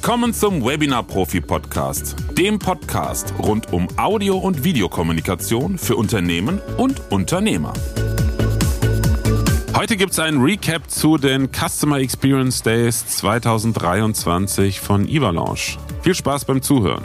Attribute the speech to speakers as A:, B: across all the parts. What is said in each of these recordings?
A: Willkommen zum Webinar Profi Podcast, dem Podcast rund um Audio- und Videokommunikation für Unternehmen und Unternehmer. Heute gibt es ein Recap zu den Customer Experience Days 2023 von Ivalanche. Viel Spaß beim Zuhören.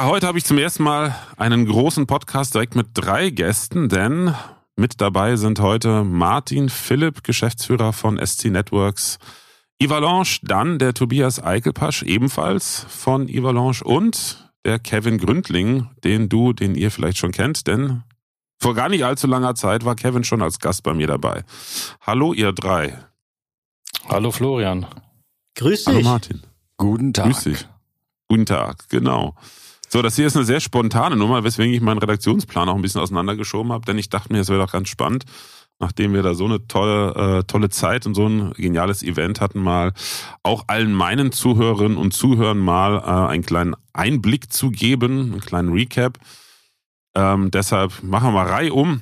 A: Ja, heute habe ich zum ersten Mal einen großen Podcast direkt mit drei Gästen, denn mit dabei sind heute Martin Philipp, Geschäftsführer von SC Networks, Ivalanche, dann der Tobias Eichelpasch, ebenfalls von Ivalanche und der Kevin Gründling, den du, den ihr vielleicht schon kennt, denn vor gar nicht allzu langer Zeit war Kevin schon als Gast bei mir dabei. Hallo, ihr drei.
B: Hallo Florian.
C: Grüß dich.
A: Hallo Martin.
B: Guten Tag.
A: Grüß dich. Guten Tag, genau. So, das hier ist eine sehr spontane Nummer, weswegen ich meinen Redaktionsplan auch ein bisschen auseinandergeschoben habe, denn ich dachte mir, es wäre doch ganz spannend, nachdem wir da so eine tolle, äh, tolle Zeit und so ein geniales Event hatten, mal auch allen meinen Zuhörerinnen und Zuhörern mal äh, einen kleinen Einblick zu geben, einen kleinen Recap. Ähm, deshalb machen wir mal Reihe um.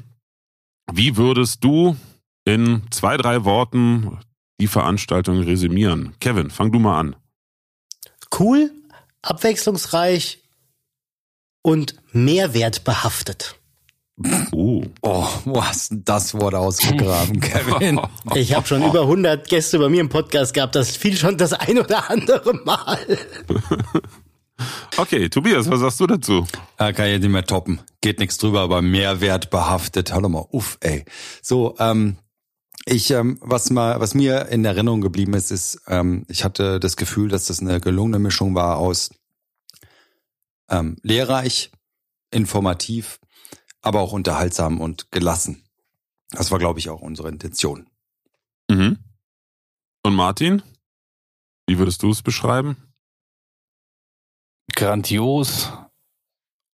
A: Wie würdest du in zwei, drei Worten die Veranstaltung resümieren? Kevin, fang du mal an.
C: Cool, abwechslungsreich und mehrwertbehaftet.
A: Uh.
B: Oh, wo hast denn das Wort ausgegraben, Kevin?
C: Ich habe schon über 100 Gäste bei mir im Podcast gehabt. Das fiel schon das ein oder andere Mal.
A: Okay, Tobias, was sagst du dazu?
B: Ja, kann ich nicht mehr toppen. Geht nichts drüber, aber Mehrwert behaftet. Hallo mal, uff, ey. So, ähm, ich, ähm, was mal, was mir in Erinnerung geblieben ist, ist, ähm, ich hatte das Gefühl, dass das eine gelungene Mischung war aus ähm, lehrreich, informativ, aber auch unterhaltsam und gelassen. Das war, glaube ich, auch unsere Intention.
A: Mhm. Und Martin, wie würdest du es beschreiben?
D: grandios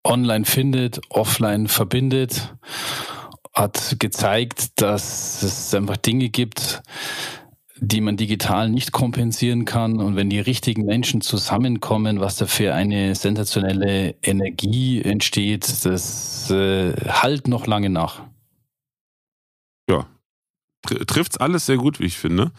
D: online findet, offline verbindet, hat gezeigt, dass es einfach Dinge gibt, die man digital nicht kompensieren kann. Und wenn die richtigen Menschen zusammenkommen, was da für eine sensationelle Energie entsteht, das äh, halt noch lange nach.
A: Ja, tr trifft's alles sehr gut, wie ich finde.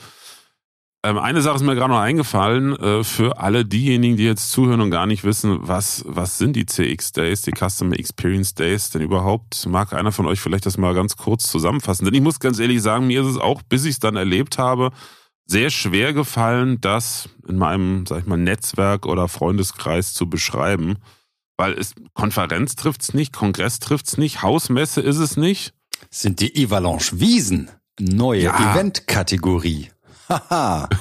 A: Ähm, eine Sache ist mir gerade noch eingefallen, äh, für alle diejenigen, die jetzt zuhören und gar nicht wissen, was, was sind die CX Days, die Customer Experience Days denn überhaupt? Mag einer von euch vielleicht das mal ganz kurz zusammenfassen? Denn ich muss ganz ehrlich sagen, mir ist es auch, bis ich es dann erlebt habe, sehr schwer gefallen, das in meinem, sag ich mal, Netzwerk oder Freundeskreis zu beschreiben. Weil es Konferenz trifft's nicht, Kongress trifft's nicht, Hausmesse ist es nicht.
B: Sind die Avalanche Wiesen. Neue
A: Ja.
B: Eventkategorie. Haha.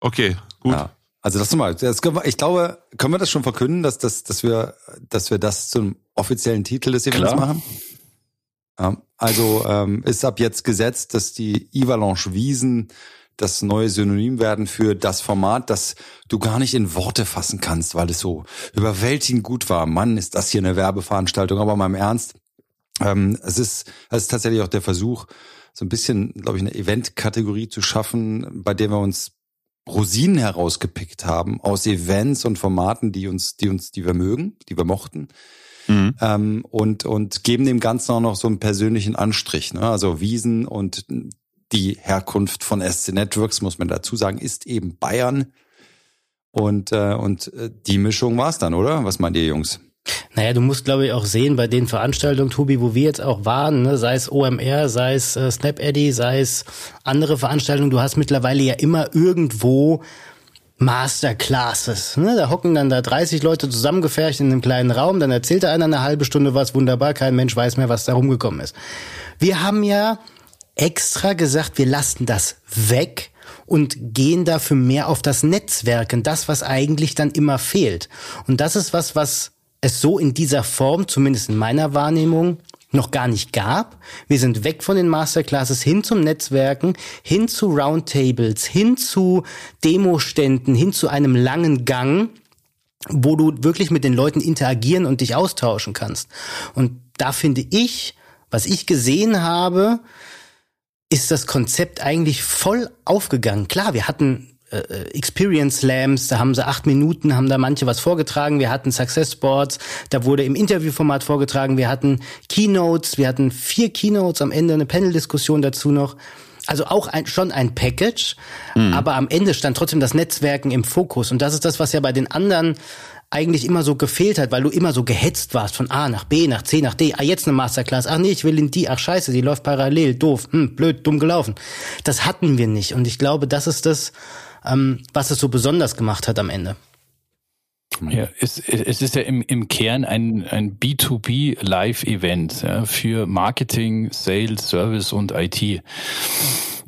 A: Okay, gut.
B: Ja. Also das nochmal, wir, ich glaube, können wir das schon verkünden, dass, das, dass, wir, dass wir das zum offiziellen Titel des Events
D: Klar.
B: machen? Ja, also ähm, ist ab jetzt gesetzt, dass die Avalanche Wiesen das neue Synonym werden für das Format, das du gar nicht in Worte fassen kannst, weil es so überwältigend gut war. Mann, ist das hier eine Werbeveranstaltung, aber mal im Ernst. Ähm, es ist, es ist tatsächlich auch der Versuch, so ein bisschen, glaube ich, eine Eventkategorie zu schaffen, bei der wir uns Rosinen herausgepickt haben aus Events und Formaten, die uns, die uns, die wir mögen, die wir mochten.
A: Mhm.
B: Ähm, und, und geben dem Ganzen auch noch so einen persönlichen Anstrich. Ne? Also Wiesen und die Herkunft von SC Networks, muss man dazu sagen, ist eben Bayern. Und, äh, und äh, die Mischung war's dann, oder? Was meint ihr, Jungs?
C: Naja, du musst, glaube ich, auch sehen, bei den Veranstaltungen, Tobi, wo wir jetzt auch waren, ne, sei es OMR, sei es äh, Snap Eddy, sei es andere Veranstaltungen, du hast mittlerweile ja immer irgendwo Masterclasses. Ne? Da hocken dann da 30 Leute zusammengefercht in einem kleinen Raum, dann erzählt da einer eine halbe Stunde was, wunderbar, kein Mensch weiß mehr, was da rumgekommen ist. Wir haben ja extra gesagt, wir lassen das weg und gehen dafür mehr auf das Netzwerken, das, was eigentlich dann immer fehlt. Und das ist was, was es so in dieser Form, zumindest in meiner Wahrnehmung, noch gar nicht gab. Wir sind weg von den Masterclasses hin zum Netzwerken, hin zu Roundtables, hin zu Demoständen, hin zu einem langen Gang, wo du wirklich mit den Leuten interagieren und dich austauschen kannst. Und da finde ich, was ich gesehen habe, ist das Konzept eigentlich voll aufgegangen. Klar, wir hatten äh, Experience Slams, da haben sie acht Minuten, haben da manche was vorgetragen. Wir hatten Success Boards, da wurde im Interviewformat vorgetragen. Wir hatten Keynotes, wir hatten vier Keynotes, am Ende eine Panel-Diskussion dazu noch. Also auch ein, schon ein Package, mhm. aber am Ende stand trotzdem das Netzwerken im Fokus. Und das ist das, was ja bei den anderen eigentlich immer so gefehlt hat, weil du immer so gehetzt warst von A nach B, nach C, nach D. Ah, jetzt eine Masterclass. Ach nee, ich will in die. Ach scheiße, die läuft parallel. Doof. Hm, blöd, dumm gelaufen. Das hatten wir nicht. Und ich glaube, das ist das, ähm, was es so besonders gemacht hat am Ende.
D: Ja, es, es ist ja im, im Kern ein, ein B2B Live-Event ja, für Marketing, Sales, Service und IT.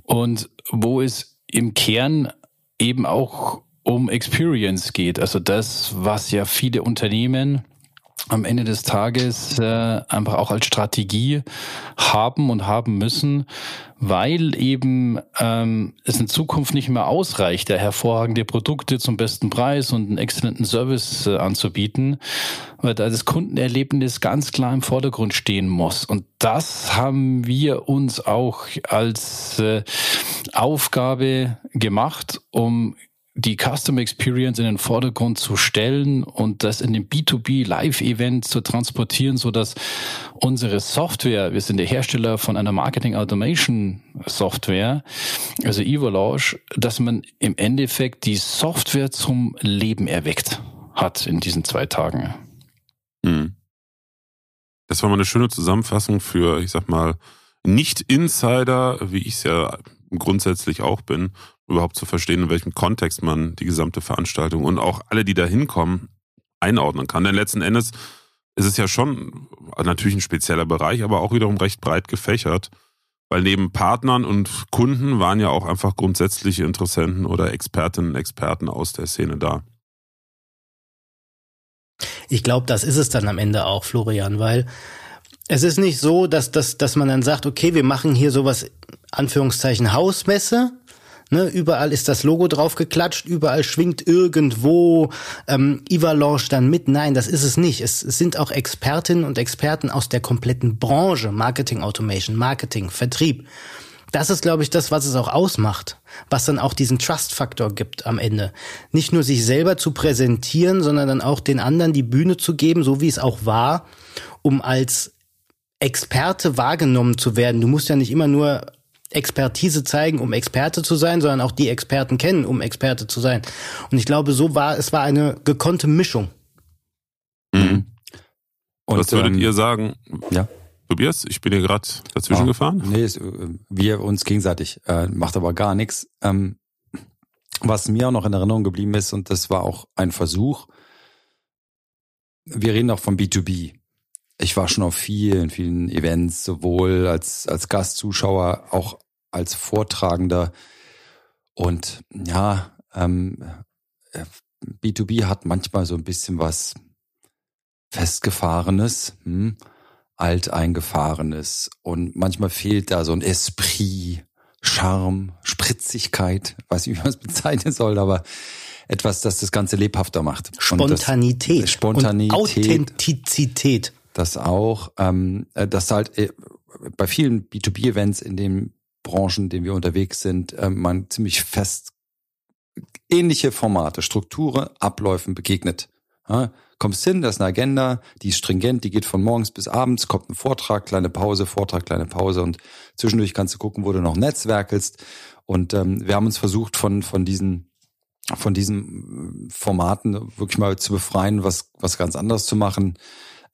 D: Und wo es im Kern eben auch um Experience geht. Also das, was ja viele Unternehmen am Ende des Tages äh, einfach auch als Strategie haben und haben müssen, weil eben ähm, es in Zukunft nicht mehr ausreicht, der hervorragende Produkte zum besten Preis und einen exzellenten Service äh, anzubieten, weil da das Kundenerlebnis ganz klar im Vordergrund stehen muss. Und das haben wir uns auch als äh, Aufgabe gemacht, um die Customer Experience in den Vordergrund zu stellen und das in dem B2B Live-Event zu transportieren, so dass unsere Software, wir sind der Hersteller von einer Marketing Automation Software, also Evolush, dass man im Endeffekt die Software zum Leben erweckt hat in diesen zwei Tagen. Hm.
A: Das war mal eine schöne Zusammenfassung für, ich sag mal, Nicht-Insider, wie ich es ja grundsätzlich auch bin, überhaupt zu verstehen, in welchem Kontext man die gesamte Veranstaltung und auch alle, die da hinkommen, einordnen kann. Denn letzten Endes ist es ja schon natürlich ein spezieller Bereich, aber auch wiederum recht breit gefächert, weil neben Partnern und Kunden waren ja auch einfach grundsätzliche Interessenten oder Expertinnen und Experten aus der Szene da.
C: Ich glaube, das ist es dann am Ende auch, Florian, weil es ist nicht so, dass, dass, dass man dann sagt, okay, wir machen hier sowas, Anführungszeichen, Hausmesse, Ne, überall ist das Logo drauf geklatscht, überall schwingt irgendwo ähm, Ivalanche dann mit. Nein, das ist es nicht. Es sind auch Expertinnen und Experten aus der kompletten Branche, Marketing Automation, Marketing, Vertrieb. Das ist, glaube ich, das, was es auch ausmacht, was dann auch diesen Trust-Faktor gibt am Ende. Nicht nur sich selber zu präsentieren, sondern dann auch den anderen die Bühne zu geben, so wie es auch war, um als Experte wahrgenommen zu werden. Du musst ja nicht immer nur Expertise zeigen, um Experte zu sein, sondern auch die Experten kennen, um Experte zu sein. Und ich glaube, so war, es war eine gekonnte Mischung.
A: Mhm. Und, Was würdet ähm, ihr sagen? Ja. Tobias, ich bin hier gerade dazwischen oh, gefahren.
B: Nee, es, äh, wir uns gegenseitig, äh, macht aber gar nichts. Ähm, was mir auch noch in Erinnerung geblieben ist, und das war auch ein Versuch, wir reden auch von B2B ich war schon auf vielen, vielen Events, sowohl als, als Gastzuschauer, auch als Vortragender. Und ja, ähm, B2B hat manchmal so ein bisschen was Festgefahrenes, hm, Alteingefahrenes. Und manchmal fehlt da so ein Esprit, Charme, Spritzigkeit, weiß nicht, wie man es bezeichnen soll, aber etwas, das das Ganze lebhafter macht.
C: Spontanität.
B: Das, Spontanität. Und
C: Authentizität
B: das auch, ähm, äh, dass halt äh, bei vielen B2B-Events in den Branchen, in denen wir unterwegs sind, äh, man ziemlich fest ähnliche Formate, Strukturen, Abläufen begegnet. Ja, kommst hin, das ist eine Agenda, die ist stringent, die geht von morgens bis abends, kommt ein Vortrag, kleine Pause, Vortrag, kleine Pause und zwischendurch kannst du gucken, wo du noch netzwerkelst. Und ähm, wir haben uns versucht, von, von diesen von diesen Formaten wirklich mal zu befreien, was, was ganz anderes zu machen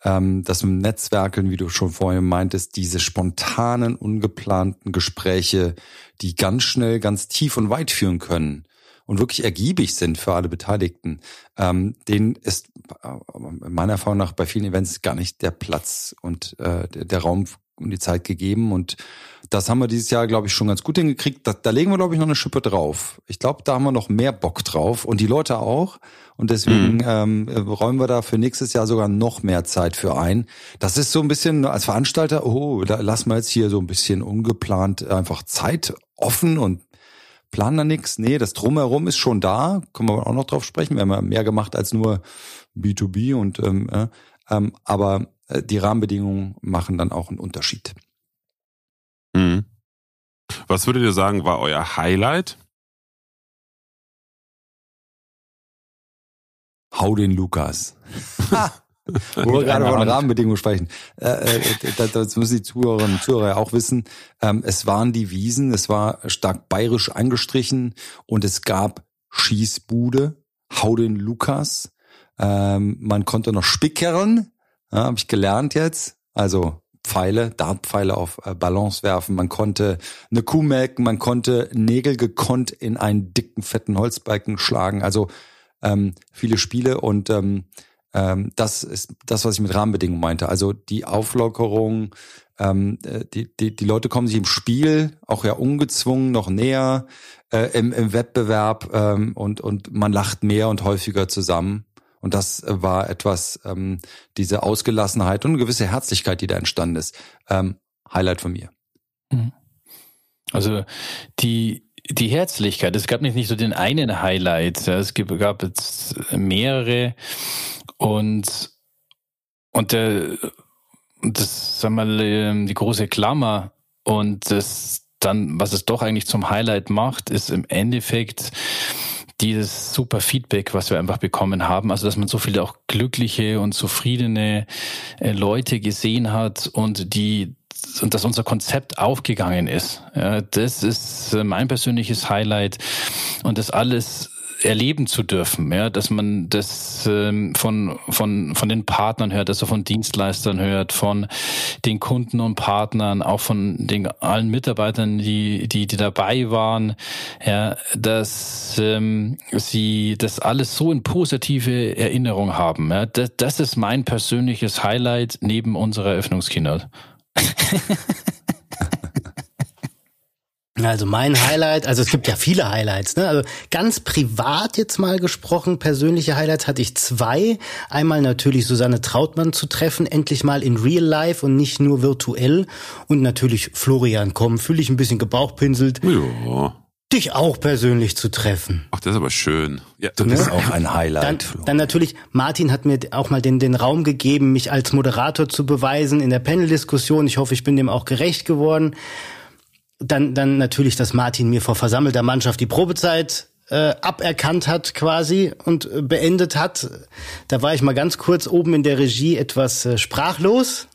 B: ähm, dass im Netzwerkeln, wie du schon vorhin meintest, diese spontanen, ungeplanten Gespräche, die ganz schnell, ganz tief und weit führen können und wirklich ergiebig sind für alle Beteiligten, ähm, denen ist äh, meiner Erfahrung nach bei vielen Events gar nicht der Platz und äh, der, der Raum und die Zeit gegeben. Und das haben wir dieses Jahr, glaube ich, schon ganz gut hingekriegt. Da, da legen wir, glaube ich, noch eine Schippe drauf. Ich glaube, da haben wir noch mehr Bock drauf und die Leute auch. Und deswegen mhm. ähm, räumen wir da für nächstes Jahr sogar noch mehr Zeit für ein. Das ist so ein bisschen als Veranstalter, oh, da lassen wir jetzt hier so ein bisschen ungeplant einfach Zeit offen und planen da nichts. Nee, das Drumherum ist schon da. Können wir auch noch drauf sprechen. Wir haben ja mehr gemacht als nur B2B und ähm, äh, ähm, aber äh, die Rahmenbedingungen machen dann auch einen Unterschied.
A: Mhm. Was würdet ihr sagen, war euer Highlight
B: Hau den Lukas. Wo wir gerade von Rahmenbedingungen sprechen. Äh, äh, das, das müssen die Zuhörerinnen und Zuhörer ja auch wissen. Ähm, es waren die Wiesen, es war stark bayerisch angestrichen und es gab Schießbude, Hau den Lukas. Ähm, man konnte noch spickern, ja, habe ich gelernt jetzt. Also Pfeile, Dartpfeile auf äh, Ballons werfen. Man konnte eine Kuh melken, man konnte Nägel gekonnt in einen dicken, fetten Holzbalken schlagen. Also ähm, viele Spiele und ähm, ähm, das ist das, was ich mit Rahmenbedingungen meinte. Also die Auflockerung, ähm, äh, die, die, die Leute kommen sich im Spiel auch ja ungezwungen noch näher äh, im, im Wettbewerb ähm, und, und man lacht mehr und häufiger zusammen. Und das war etwas, ähm, diese Ausgelassenheit und eine gewisse Herzlichkeit, die da entstanden ist. Ähm, Highlight von mir. Mhm.
D: Also die die Herzlichkeit, es gab nicht, nicht so den einen Highlight, ja, es gab jetzt mehrere und und der das sag mal ähm, die große Klammer und das dann was es doch eigentlich zum Highlight macht, ist im Endeffekt dieses super Feedback, was wir einfach bekommen haben, also dass man so viele auch glückliche und zufriedene äh, Leute gesehen hat und die und dass unser Konzept aufgegangen ist. Ja, das ist äh, mein persönliches Highlight und das alles erleben zu dürfen, ja, dass man das ähm, von, von, von den Partnern hört, er von Dienstleistern hört, von den Kunden und Partnern, auch von den allen Mitarbeitern, die, die, die dabei waren, ja, dass ähm, sie das alles so in positive Erinnerung haben. Ja. Das, das ist mein persönliches Highlight neben unserer Eröffnungskeynote.
C: Also mein Highlight, also es gibt ja viele Highlights, ne? Also ganz privat jetzt mal gesprochen, persönliche Highlights hatte ich zwei. Einmal natürlich Susanne Trautmann zu treffen, endlich mal in Real Life und nicht nur virtuell. Und natürlich Florian Komm, fühle ich ein bisschen gebauchpinselt. Ja. Dich auch persönlich zu treffen.
A: Ach, das ist aber schön.
B: Ja, du bist ne? auch ein Highlight.
C: Dann, dann natürlich, Martin hat mir auch mal den, den Raum gegeben, mich als Moderator zu beweisen in der Panel-Diskussion. Ich hoffe, ich bin dem auch gerecht geworden. Dann, dann natürlich, dass Martin mir vor versammelter Mannschaft die Probezeit äh, aberkannt hat quasi und äh, beendet hat. Da war ich mal ganz kurz oben in der Regie etwas äh, sprachlos.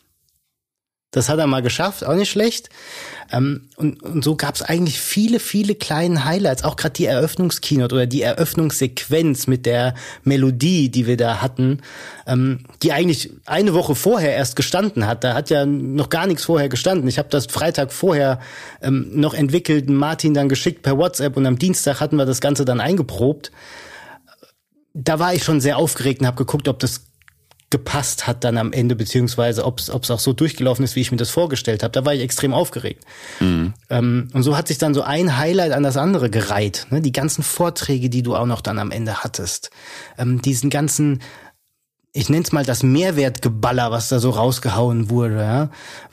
C: Das hat er mal geschafft, auch nicht schlecht. Ähm, und, und so gab es eigentlich viele, viele kleine Highlights. Auch gerade die Eröffnungskeynote oder die Eröffnungssequenz mit der Melodie, die wir da hatten, ähm, die eigentlich eine Woche vorher erst gestanden hat. Da hat ja noch gar nichts vorher gestanden. Ich habe das Freitag vorher ähm, noch entwickelt, Martin dann geschickt per WhatsApp und am Dienstag hatten wir das Ganze dann eingeprobt. Da war ich schon sehr aufgeregt und habe geguckt, ob das gepasst hat dann am Ende, beziehungsweise ob es auch so durchgelaufen ist, wie ich mir das vorgestellt habe. Da war ich extrem aufgeregt. Mhm. Ähm, und so hat sich dann so ein Highlight an das andere gereiht. Ne? Die ganzen Vorträge, die du auch noch dann am Ende hattest. Ähm, diesen ganzen, ich nenne es mal das Mehrwertgeballer, was da so rausgehauen wurde. Ja?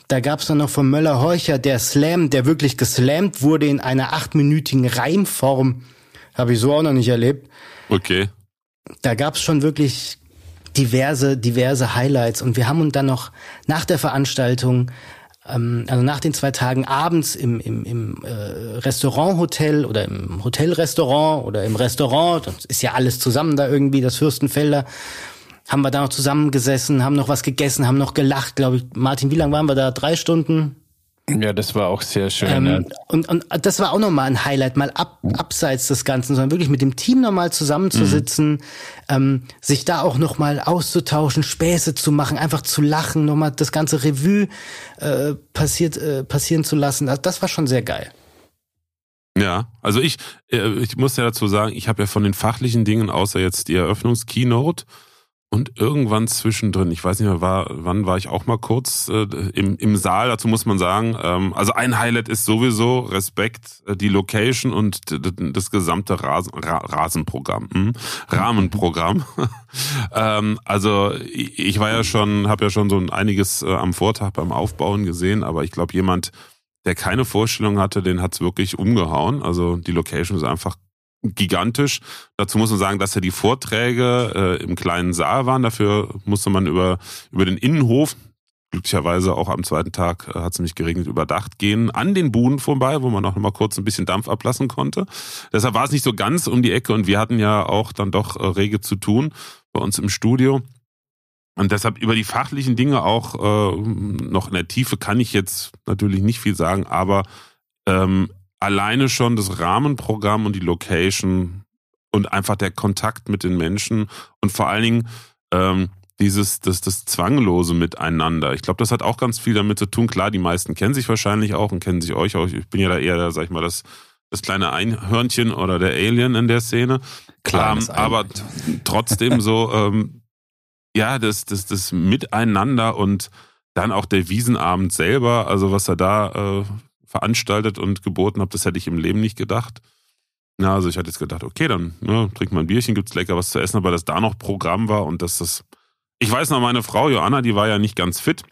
C: Da gab es dann noch von Möller-Horcher der Slam, der wirklich geslammt wurde in einer achtminütigen Reimform. Habe ich so auch noch nicht erlebt.
A: Okay.
C: Da gab es schon wirklich diverse, diverse Highlights. Und wir haben uns dann noch nach der Veranstaltung ähm, also nach den zwei Tagen abends im, im, im äh, Restauranthotel oder im Hotelrestaurant oder im Restaurant, das ist ja alles zusammen da irgendwie, das Fürstenfelder, haben wir da noch zusammengesessen, haben noch was gegessen, haben noch gelacht, glaube ich. Martin, wie lange waren wir da? Drei Stunden?
D: Ja, das war auch sehr schön. Ähm, ja.
C: und, und das war auch nochmal ein Highlight, mal ab, abseits des Ganzen, sondern wirklich mit dem Team nochmal zusammenzusitzen, mhm. ähm, sich da auch nochmal auszutauschen, Späße zu machen, einfach zu lachen, nochmal das ganze Revue äh, passiert, äh, passieren zu lassen. Das, das war schon sehr geil.
A: Ja, also ich, äh, ich muss ja dazu sagen, ich habe ja von den fachlichen Dingen, außer jetzt die Eröffnungskeynote, und irgendwann zwischendrin, ich weiß nicht mehr, war, wann war ich auch mal kurz äh, im, im Saal, dazu muss man sagen, ähm, also ein Highlight ist sowieso Respekt, äh, die Location und das gesamte Rasen, Ra Rasenprogramm, hm? Rahmenprogramm. ähm, also ich, ich war ja schon, habe ja schon so einiges äh, am Vortag beim Aufbauen gesehen, aber ich glaube, jemand, der keine Vorstellung hatte, den hat's wirklich umgehauen. Also die Location ist einfach gigantisch. Dazu muss man sagen, dass ja die Vorträge äh, im kleinen Saal waren. Dafür musste man über, über den Innenhof glücklicherweise auch am zweiten Tag äh, hat es nicht geregnet, überdacht gehen an den Buden vorbei, wo man noch mal kurz ein bisschen Dampf ablassen konnte. Deshalb war es nicht so ganz um die Ecke und wir hatten ja auch dann doch äh, rege zu tun bei uns im Studio. Und deshalb über die fachlichen Dinge auch äh, noch in der Tiefe kann ich jetzt natürlich nicht viel sagen, aber ähm, alleine schon das Rahmenprogramm und die Location und einfach der Kontakt mit den Menschen und vor allen Dingen ähm, dieses, das, das zwanglose Miteinander. Ich glaube, das hat auch ganz viel damit zu tun. Klar, die meisten kennen sich wahrscheinlich auch und kennen sich euch auch. Ich bin ja da eher, sag ich mal, das, das kleine Einhörnchen oder der Alien in der Szene. Klar, ähm, aber trotzdem so, ähm, ja, das, das, das Miteinander und dann auch der Wiesenabend selber, also was er da äh, veranstaltet und geboten hat, das hätte ich im Leben nicht gedacht. Na, also ich hatte jetzt gedacht, okay, dann ne, trinkt man ein Bierchen, gibt's lecker was zu essen, aber dass da noch Programm war und dass das. Ich weiß noch, meine Frau Joanna, die war ja nicht ganz fit.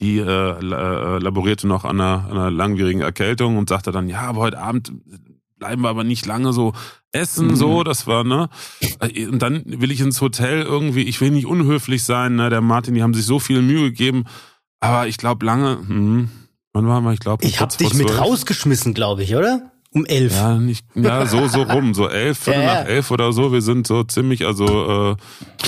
A: Die äh, äh, laborierte noch an einer, einer langwierigen Erkältung und sagte dann, ja, aber heute Abend bleiben wir aber nicht lange so essen, mhm. so, das war, ne? Und dann will ich ins Hotel irgendwie, ich will nicht unhöflich sein, ne? Der Martin, die haben sich so viel Mühe gegeben, aber ich glaube lange, hm, wann waren wir, ich glaube,
C: ich hab dich mit rausgeschmissen, glaube ich, oder? Um elf.
A: Ja, nicht, ja, so, so rum, so elf, Viertel ja, nach elf oder so. Wir sind so ziemlich, also äh,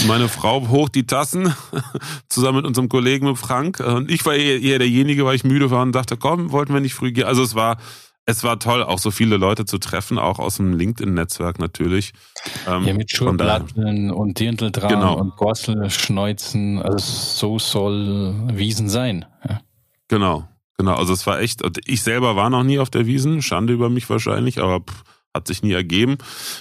A: meine Frau hoch die Tassen, zusammen mit unserem Kollegen mit Frank. Und ich war eher, eher derjenige, weil ich müde war und dachte, komm, wollten wir nicht früh gehen. Also es war, es war toll, auch so viele Leute zu treffen, auch aus dem LinkedIn-Netzwerk natürlich.
D: Ähm, ja, mit Schulplatten und Dirndl dran genau. und Gorsel, Schneuzen. Also so soll Wiesen sein. Ja.
A: Genau. Genau, also es war echt, ich selber war noch nie auf der Wiesen, Schande über mich wahrscheinlich, aber pff, hat sich nie ergeben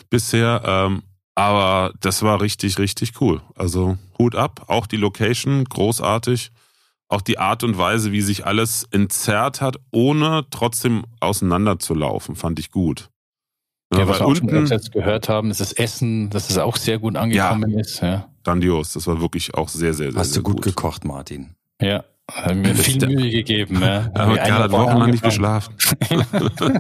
A: bisher. Ähm, aber das war richtig, richtig cool. Also Hut ab, auch die Location, großartig. Auch die Art und Weise, wie sich alles entzerrt hat, ohne trotzdem auseinanderzulaufen, fand ich gut.
D: Ja, ja was wir auch unten, schon jetzt gehört haben, ist das Essen, dass es auch sehr gut angekommen ja, ist. Ja.
A: Grandios, das war wirklich auch sehr, sehr, sehr
B: Hast
A: sehr
B: du gut, gut gekocht, Martin?
D: Ja, haben mir viel Mühe gegeben. Ja.
A: Aber Karl hat wochenlang nicht geschlafen.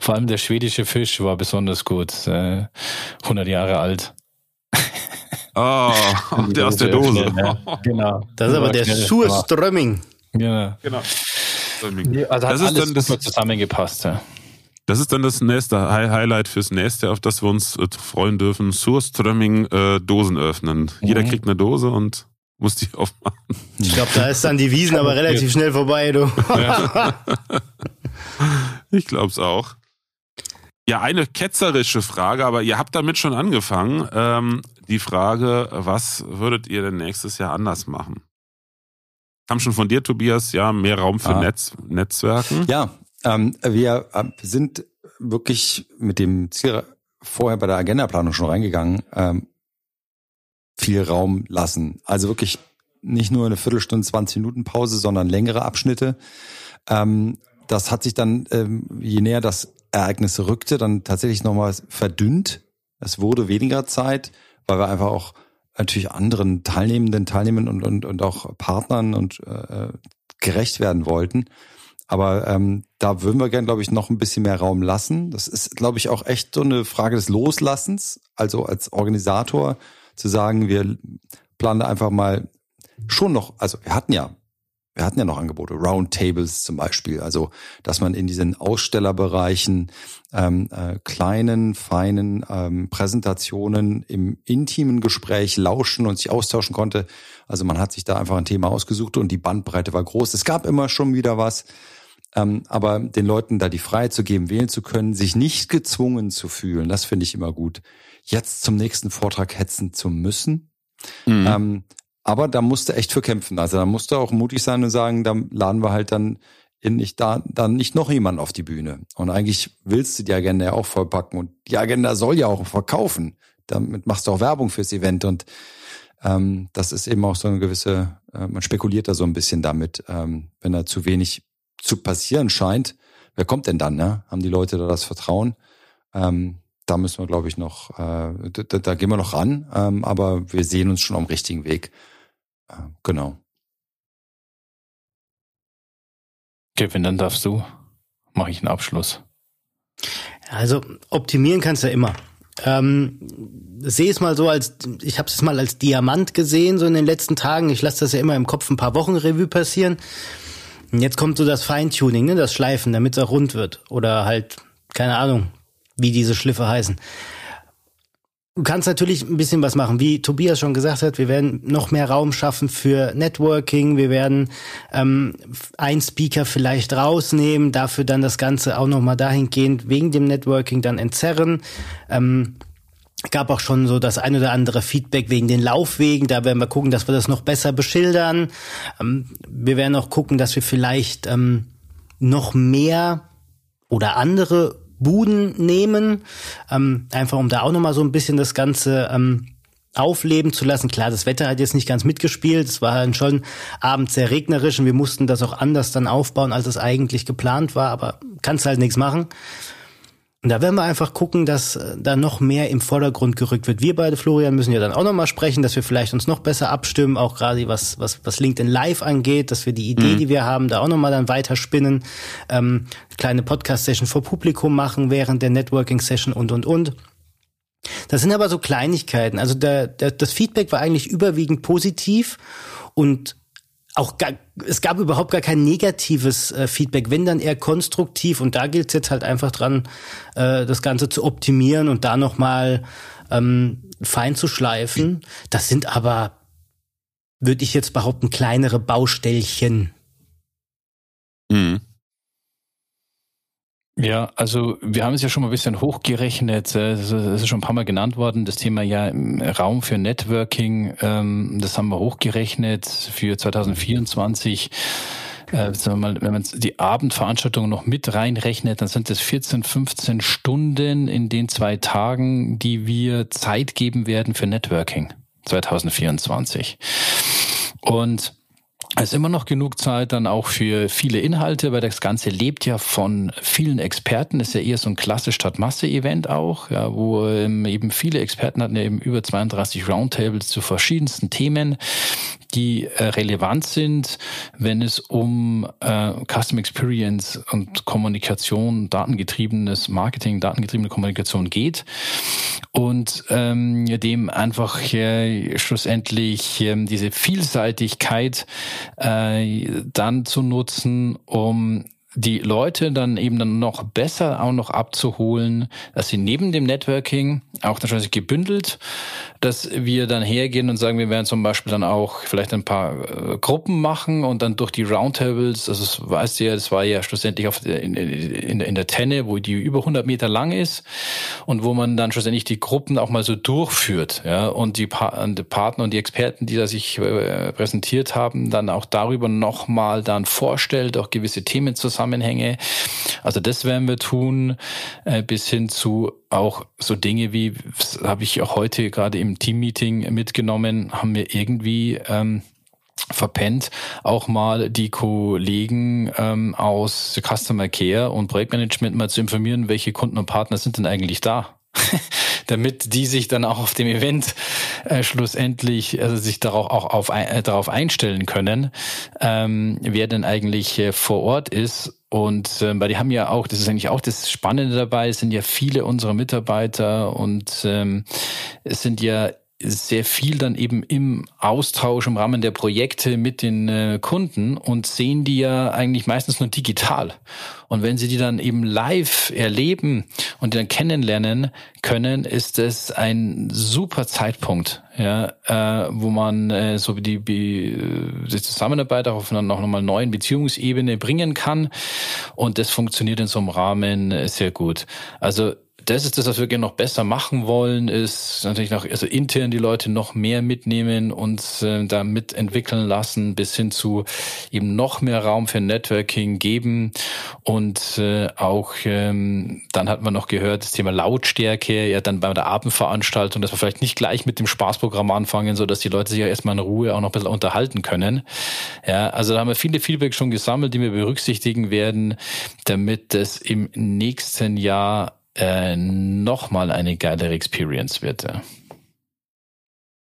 D: Vor allem der schwedische Fisch war besonders gut. 100 äh, Jahre alt.
A: Oh, der aus der Dose.
C: Ja. Genau. Das ist aber der Surströmming.
D: Genau. genau. Also hat das ist dann das zusammengepasst. Ja.
A: Das ist dann das nächste Highlight fürs nächste, auf das wir uns äh, freuen dürfen. Surströmming äh, Dosen öffnen. Mhm. Jeder kriegt eine Dose und muss die aufmachen.
C: Ich glaube, da ist dann die Wiesen aber relativ schnell vorbei, du. Ja.
A: ich glaube es auch. Ja, eine ketzerische Frage, aber ihr habt damit schon angefangen. Ähm, die Frage, was würdet ihr denn nächstes Jahr anders machen? Kam schon von dir, Tobias, ja, mehr Raum für ah. Netz, Netzwerken.
B: Ja, ähm, wir äh, sind wirklich mit dem Ziel vorher bei der Agendaplanung schon reingegangen, ähm, viel Raum lassen. Also wirklich nicht nur eine Viertelstunde, 20 Minuten Pause, sondern längere Abschnitte. Ähm, das hat sich dann, ähm, je näher das Ereignis rückte, dann tatsächlich nochmal verdünnt. Es wurde weniger Zeit, weil wir einfach auch natürlich anderen Teilnehmenden, Teilnehmern und, und, und auch Partnern und äh, gerecht werden wollten. Aber ähm, da würden wir gern, glaube ich, noch ein bisschen mehr Raum lassen. Das ist, glaube ich, auch echt so eine Frage des Loslassens. Also als Organisator zu sagen, wir planen einfach mal schon noch, also wir hatten ja, wir hatten ja noch Angebote, Roundtables zum Beispiel, also dass man in diesen Ausstellerbereichen ähm, äh, kleinen, feinen ähm, Präsentationen im intimen Gespräch lauschen und sich austauschen konnte. Also man hat sich da einfach ein Thema ausgesucht und die Bandbreite war groß. Es gab immer schon wieder was. Ähm, aber den Leuten da die Freiheit zu geben, wählen zu können, sich nicht gezwungen zu fühlen, das finde ich immer gut jetzt zum nächsten Vortrag hetzen zu müssen. Mhm. Ähm, aber da musste echt für kämpfen. Also da musste auch mutig sein und sagen, da laden wir halt dann in nicht da, dann nicht noch jemand auf die Bühne. Und eigentlich willst du die Agenda ja auch vollpacken und die Agenda soll ja auch verkaufen. Damit machst du auch Werbung fürs Event und ähm, das ist eben auch so eine gewisse, äh, man spekuliert da so ein bisschen damit, ähm, wenn da zu wenig zu passieren scheint, wer kommt denn dann, ne? Haben die Leute da das Vertrauen? Ähm, da müssen wir, glaube ich, noch, äh, da, da, gehen wir noch ran, ähm, aber wir sehen uns schon am richtigen Weg. Äh, genau.
D: Kevin, dann darfst du. Mache ich einen Abschluss.
C: Also optimieren kannst du immer. ähm, sehe es mal so als, ich habe es mal als Diamant gesehen, so in den letzten Tagen. Ich lasse das ja immer im Kopf ein paar Wochen Revue passieren. Und jetzt kommt so das Feintuning, ne, das Schleifen, damit es auch rund wird. Oder halt, keine Ahnung, wie diese Schliffe heißen. Du kannst natürlich ein bisschen was machen, wie Tobias schon gesagt hat. Wir werden noch mehr Raum schaffen für Networking. Wir werden ähm, ein Speaker vielleicht rausnehmen, dafür dann das Ganze auch noch mal dahingehend wegen dem Networking dann entzerren. Ähm, gab auch schon so das ein oder andere Feedback wegen den Laufwegen. Da werden wir gucken, dass wir das noch besser beschildern. Ähm, wir werden auch gucken, dass wir vielleicht ähm, noch mehr oder andere Buden nehmen, ähm, einfach um da auch nochmal so ein bisschen das Ganze ähm, aufleben zu lassen. Klar, das Wetter hat jetzt nicht ganz mitgespielt. Es war dann schon abends sehr regnerisch und wir mussten das auch anders dann aufbauen, als es eigentlich geplant war, aber kannst halt nichts machen. Und da werden wir einfach gucken, dass äh, da noch mehr im Vordergrund gerückt wird. Wir beide, Florian, müssen ja dann auch nochmal sprechen, dass wir vielleicht uns noch besser abstimmen, auch gerade was, was, was LinkedIn Live angeht, dass wir die Idee, mhm. die wir haben, da auch nochmal dann weiterspinnen, ähm, kleine Podcast-Session vor Publikum machen während der Networking-Session und, und, und. Das sind aber so Kleinigkeiten. Also der, der, das Feedback war eigentlich überwiegend positiv und auch gar, es gab überhaupt gar kein negatives äh, Feedback, wenn dann eher konstruktiv und da gilt es jetzt halt einfach dran, äh, das Ganze zu optimieren und da nochmal ähm, fein zu schleifen. Das sind aber, würde ich jetzt behaupten, kleinere Baustellchen.
D: Mhm. Ja, also wir haben es ja schon mal ein bisschen hochgerechnet. Es ist schon ein paar Mal genannt worden, das Thema ja Raum für Networking. Ähm, das haben wir hochgerechnet für 2024. Äh, wenn man die Abendveranstaltungen noch mit reinrechnet, dann sind es 14, 15 Stunden in den zwei Tagen, die wir Zeit geben werden für Networking 2024. Und es ist immer noch genug Zeit dann auch für viele Inhalte, weil das Ganze lebt ja von vielen Experten. Ist ja eher so ein klassisch stadt Masse-Event auch, ja, wo ähm, eben viele Experten hatten ja eben über 32 Roundtables zu verschiedensten Themen die äh, relevant sind, wenn es um äh, Custom Experience und Kommunikation, datengetriebenes Marketing, datengetriebene Kommunikation geht. Und ähm, dem einfach äh, schlussendlich äh, diese Vielseitigkeit äh, dann zu nutzen, um die Leute dann eben dann noch besser auch noch abzuholen, dass sie neben dem Networking auch natürlich gebündelt dass wir dann hergehen und sagen, wir werden zum Beispiel dann auch vielleicht ein paar äh, Gruppen machen und dann durch die Roundtables, also das weißt du ja, das war ja schlussendlich auf, in, in, in der Tenne, wo die über 100 Meter lang ist und wo man dann schlussendlich die Gruppen auch mal so durchführt, ja, und die, pa die Partner und die Experten, die da sich äh, präsentiert haben, dann auch darüber nochmal dann vorstellt, auch gewisse Themenzusammenhänge. Also das werden wir tun, äh, bis hin zu auch so Dinge wie, habe ich auch heute gerade im Teammeeting mitgenommen, haben wir irgendwie ähm, verpennt, auch mal die Kollegen ähm, aus Customer Care und Projektmanagement mal zu informieren, welche Kunden und Partner sind denn eigentlich da. damit die sich dann auch auf dem Event äh, schlussendlich also sich darauf auch auf, äh, darauf einstellen können, ähm, wer denn eigentlich äh, vor Ort ist. Und ähm, weil die haben ja auch, das ist eigentlich auch das Spannende dabei, es sind ja viele unserer Mitarbeiter und ähm, es sind ja sehr viel dann eben im Austausch im Rahmen der Projekte mit den äh, Kunden und sehen die ja eigentlich meistens nur digital. Und wenn sie die dann eben live erleben und die dann kennenlernen können, ist es ein super Zeitpunkt, ja, äh, wo man äh, so die, die, die Zusammenarbeit auch auf einer noch mal neuen Beziehungsebene bringen kann. Und das funktioniert in so einem Rahmen sehr gut. Also das ist das, was wir gerne noch besser machen wollen, ist natürlich noch, also intern die Leute noch mehr mitnehmen und äh, da mitentwickeln lassen, bis hin zu eben noch mehr Raum für Networking geben. Und äh, auch ähm, dann hat man noch gehört, das Thema Lautstärke, ja dann bei der Abendveranstaltung, dass wir vielleicht nicht gleich mit dem Spaßprogramm anfangen, so dass die Leute sich ja erstmal in Ruhe auch noch ein bisschen unterhalten können. Ja, also da haben wir viele Feedback schon gesammelt, die wir berücksichtigen werden, damit es im nächsten Jahr äh, nochmal eine geilere Experience wird.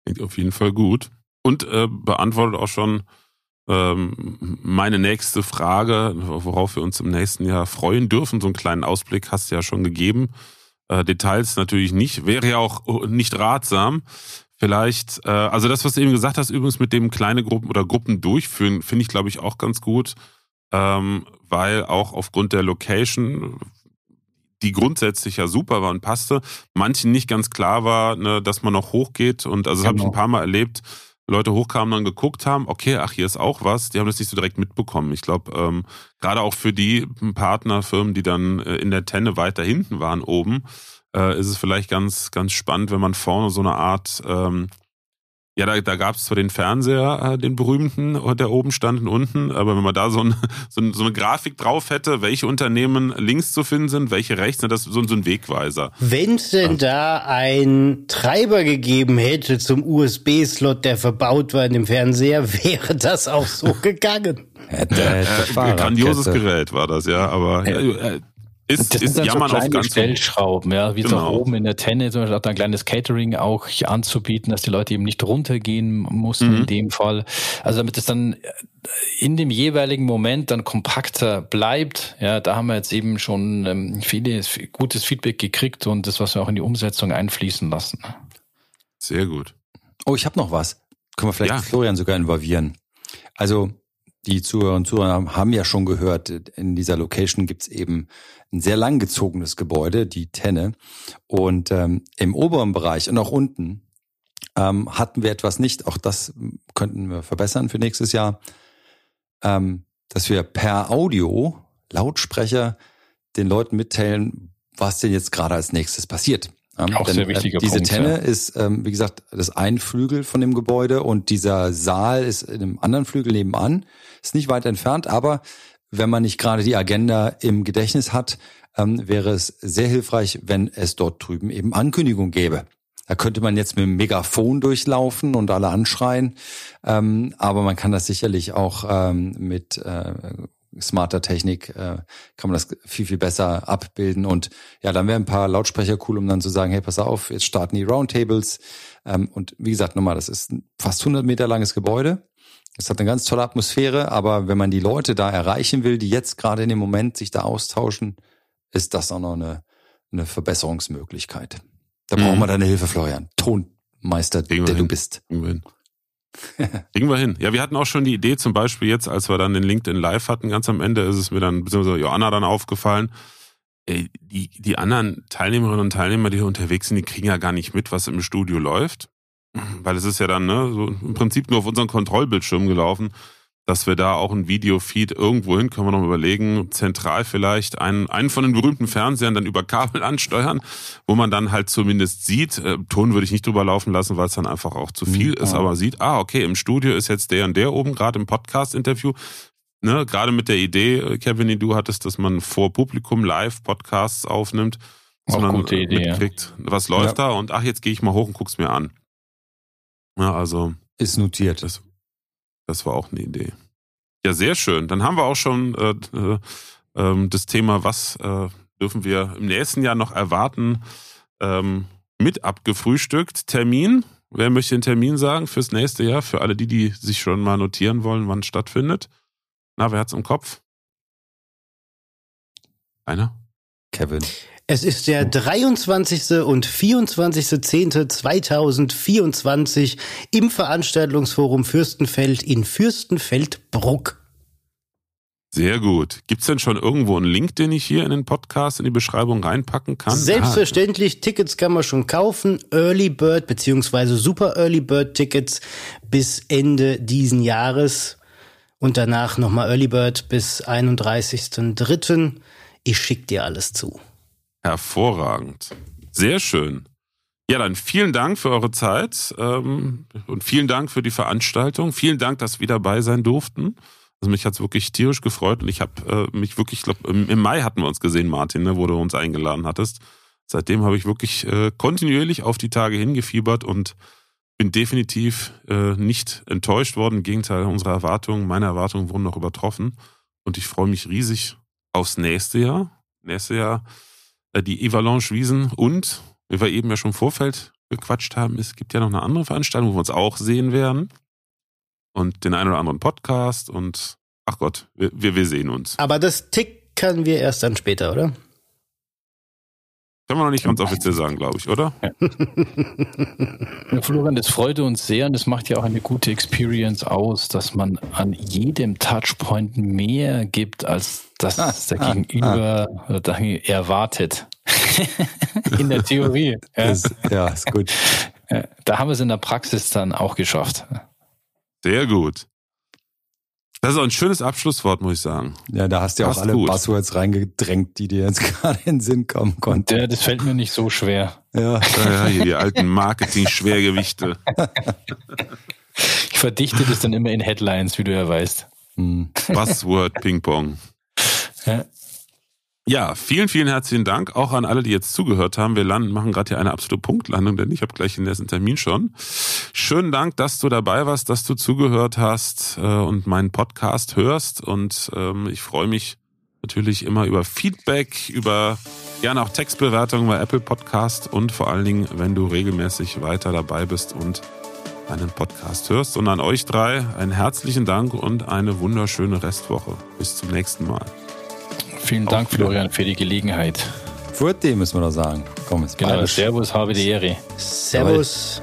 A: Klingt auf jeden Fall gut. Und äh, beantwortet auch schon ähm, meine nächste Frage, worauf wir uns im nächsten Jahr freuen dürfen. So einen kleinen Ausblick hast du ja schon gegeben. Äh, Details natürlich nicht, wäre ja auch nicht ratsam. Vielleicht, äh, also das, was du eben gesagt hast, übrigens mit dem kleine Gruppen oder Gruppen durchführen, finde ich, glaube ich, auch ganz gut, ähm, weil auch aufgrund der Location, die grundsätzlich ja super war und passte, manchen nicht ganz klar war, ne, dass man noch hochgeht. Und also das habe ich ein
D: Genau.
A: paar Mal erlebt, Leute hochkamen, dann geguckt haben, okay, ach, hier ist auch was. Die haben das nicht so direkt mitbekommen. Ich glaube, ähm, gerade auch für die Partnerfirmen, die dann äh, in der Tenne weiter hinten waren oben, äh, ist es vielleicht ganz, ganz spannend, wenn man vorne so eine Art, ähm, ja, da, da gab es zwar den Fernseher, äh, den berühmten, der oben stand und unten, aber wenn man da so, ein, so, ein, so eine Grafik drauf hätte, welche Unternehmen links zu finden sind, welche rechts, ne, das ist so, so ein Wegweiser.
C: Wenn es denn da ein Treiber gegeben hätte zum USB-Slot, der verbaut war in dem Fernseher, wäre das auch so gegangen.
B: Hätte, hätte
A: Äh, grandioses. Gerät war das, ja, aber ja, äh, ist,
D: Das
A: ist
D: sind dann
A: Jammern
D: so
A: auf
D: kleine
A: ganz
D: Stellschrauben, ja, wie
A: Genau.
D: auch oben in der Tenne zum Beispiel auch ein kleines Catering auch anzubieten, dass die Leute eben nicht runtergehen mussten
A: Mhm.
D: in dem Fall. Also damit es dann in dem jeweiligen Moment dann kompakter bleibt, ja, da haben wir jetzt eben schon ähm, vieles gutes Feedback gekriegt und das, was wir auch in die Umsetzung einfließen lassen.
A: Sehr gut.
B: Oh, ich habe noch was. Können wir vielleicht
A: Ja.
B: Florian sogar involvieren. Also die Zuhörer und Zuhörer haben- ja schon gehört, in dieser Location gibt's eben ein sehr langgezogenes Gebäude, die Tenne. Und ähm, im oberen Bereich und auch unten ähm, hatten wir etwas nicht, auch das könnten wir verbessern für nächstes Jahr, ähm, dass wir per Audio, Lautsprecher, den Leuten mitteilen, was denn jetzt gerade als nächstes passiert. Ja,
D: Auch sehr wichtiger
B: Diese
D: Punkt,
B: Tenne
D: ja.
B: ist, ähm, wie gesagt, das ein Flügel von dem Gebäude und dieser Saal ist in einem anderen Flügel nebenan. Ist nicht weit entfernt, aber wenn man nicht gerade die Agenda im Gedächtnis hat, ähm, wäre es sehr hilfreich, wenn es dort drüben eben Ankündigung gäbe. Da könnte man jetzt mit dem Megafon durchlaufen und alle anschreien, ähm, aber man kann das sicherlich auch ähm, mit äh, smarter Technik äh, kann man das viel, viel besser abbilden. Und ja, dann wären ein paar Lautsprecher cool, um dann zu sagen, hey, pass auf, jetzt starten die Roundtables. Ähm, und wie gesagt, nochmal, das ist ein fast 100 Meter langes Gebäude. Es hat eine ganz tolle Atmosphäre, aber wenn man die Leute da erreichen will, die jetzt gerade in dem Moment sich da austauschen, ist das auch noch eine, eine Verbesserungsmöglichkeit. Da brauchen
A: Mhm.
B: wir deine Hilfe, Florian. Tonmeister,
A: wir
B: der du bist.
A: Kriegen wir hin. Kriegen wir hin. Ja, wir hatten auch schon die Idee, zum Beispiel jetzt, als wir dann den LinkedIn Live hatten, ganz am Ende ist es mir dann, beziehungsweise Joanna dann aufgefallen, ey, die, die anderen Teilnehmerinnen und Teilnehmer, die hier unterwegs sind, die kriegen ja gar nicht mit, was im Studio läuft. Weil es ist ja dann ne, so im Prinzip nur auf unseren Kontrollbildschirm gelaufen, dass wir da auch ein Videofeed irgendwo hin, können wir noch überlegen, zentral vielleicht einen, einen von den berühmten Fernsehern dann über Kabel ansteuern, wo man dann halt zumindest sieht, äh, Ton würde ich nicht drüber laufen lassen, weil es dann einfach auch zu viel ist,
B: ja.
A: aber sieht, ah, okay, im Studio ist jetzt der und der oben, gerade im Podcast-Interview, ne, gerade mit der Idee, äh, Kevin, die du hattest, dass man vor Publikum live Podcasts aufnimmt,
D: Auch
A: sondern
D: gute Idee, ja.
A: mitkriegt, was läuft da und ach, jetzt gehe ich mal hoch und guck's mir an. Ja, also
B: Ist notiert.
A: das, das war auch eine Idee. Ja, sehr schön. Dann haben wir auch schon äh, äh, ähm, das Thema, was äh, dürfen wir im nächsten Jahr noch erwarten, ähm, mit abgefrühstückt. Termin. Wer möchte den Termin sagen fürs nächste Jahr? Für alle die, die sich schon mal notieren wollen, wann es stattfindet. Na, wer hat's im Kopf? Einer?
B: Kevin.
C: Es ist der 23. und 24.10.2024 im Veranstaltungsforum Fürstenfeld in Fürstenfeldbruck.
A: Sehr gut. Gibt's denn schon irgendwo einen Link, den ich hier in den Podcast, in die Beschreibung reinpacken kann?
C: Selbstverständlich, Tickets kann man schon kaufen. Early Bird beziehungsweise Super Early Bird Tickets bis Ende diesen Jahres und danach nochmal Early Bird bis 31.03. Ich schick dir alles zu.
A: Hervorragend. Sehr schön. Ja, dann vielen Dank für eure Zeit ähm, und vielen Dank für die Veranstaltung. Vielen Dank, dass wir dabei sein durften. Also mich hat's wirklich tierisch gefreut und ich habe äh, mich wirklich, ich glaube, im, Mai hatten wir uns gesehen, Martin, ne, wo du uns eingeladen hattest. Seitdem habe ich wirklich äh, kontinuierlich auf die Tage hingefiebert und bin definitiv äh, nicht enttäuscht worden. Im Gegenteil, unsere Erwartungen, meine Erwartungen wurden noch übertroffen. Und ich freue mich riesig aufs nächste Jahr. Nächstes Jahr die Evalanche Wiesen und, wie wir eben ja schon im Vorfeld gequatscht haben, es gibt ja noch eine andere Veranstaltung, wo wir uns auch sehen werden. Und den einen oder anderen Podcast und ach Gott, wir, wir, wir sehen uns.
C: Aber das tickern wir erst dann später, oder?
A: Können wir noch nicht ganz offiziell sagen, glaube ich, oder?
D: Ja, Florian, das freut uns sehr und das macht ja auch eine gute Experience aus, dass man an jedem Touchpoint mehr gibt, als das
B: Ah,
D: der
B: ah,
D: Gegenüber oder erwartet. in der Theorie. Ja.
B: Ist, ja, ist gut.
D: Da haben wir es in der Praxis dann auch geschafft.
A: Sehr gut. Das ist auch ein schönes Abschlusswort, muss ich sagen.
B: Ja, da hast du ja auch alle
A: gut.
B: Buzzwords reingedrängt, die dir jetzt gerade in den Sinn kommen konnten.
D: Der, das fällt mir nicht so schwer.
B: Ja.
A: Ja, ja, hier die alten Marketing-Schwergewichte.
D: Ich verdichte das dann immer in Headlines, wie du ja weißt.
B: Hm.
A: Buzzword Ping-Pong.
D: Ja.
A: Ja, vielen, vielen herzlichen Dank auch an alle, die jetzt zugehört haben. Wir landen, machen gerade hier eine absolute Punktlandung, denn ich habe gleich den nächsten Termin schon. Schönen Dank, dass du dabei warst, dass du zugehört hast äh, und meinen Podcast hörst. Und ähm, ich freue mich natürlich immer über Feedback, über gerne auch Textbewertungen bei Apple Podcast und vor allen Dingen, wenn du regelmäßig weiter dabei bist und einen Podcast hörst. Und an euch drei einen herzlichen Dank und eine wunderschöne Restwoche. Bis zum nächsten Mal.
D: Vielen Dank. Florian, für die Gelegenheit.
B: Furti müssen wir doch sagen. Komm, jetzt
D: Genau,
B: bayerisch.
D: Servus, habe die Ehre.
C: Servus.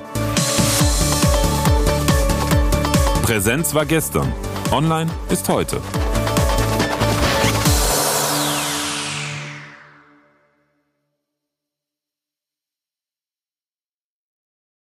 A: Präsenz war gestern. Online ist heute.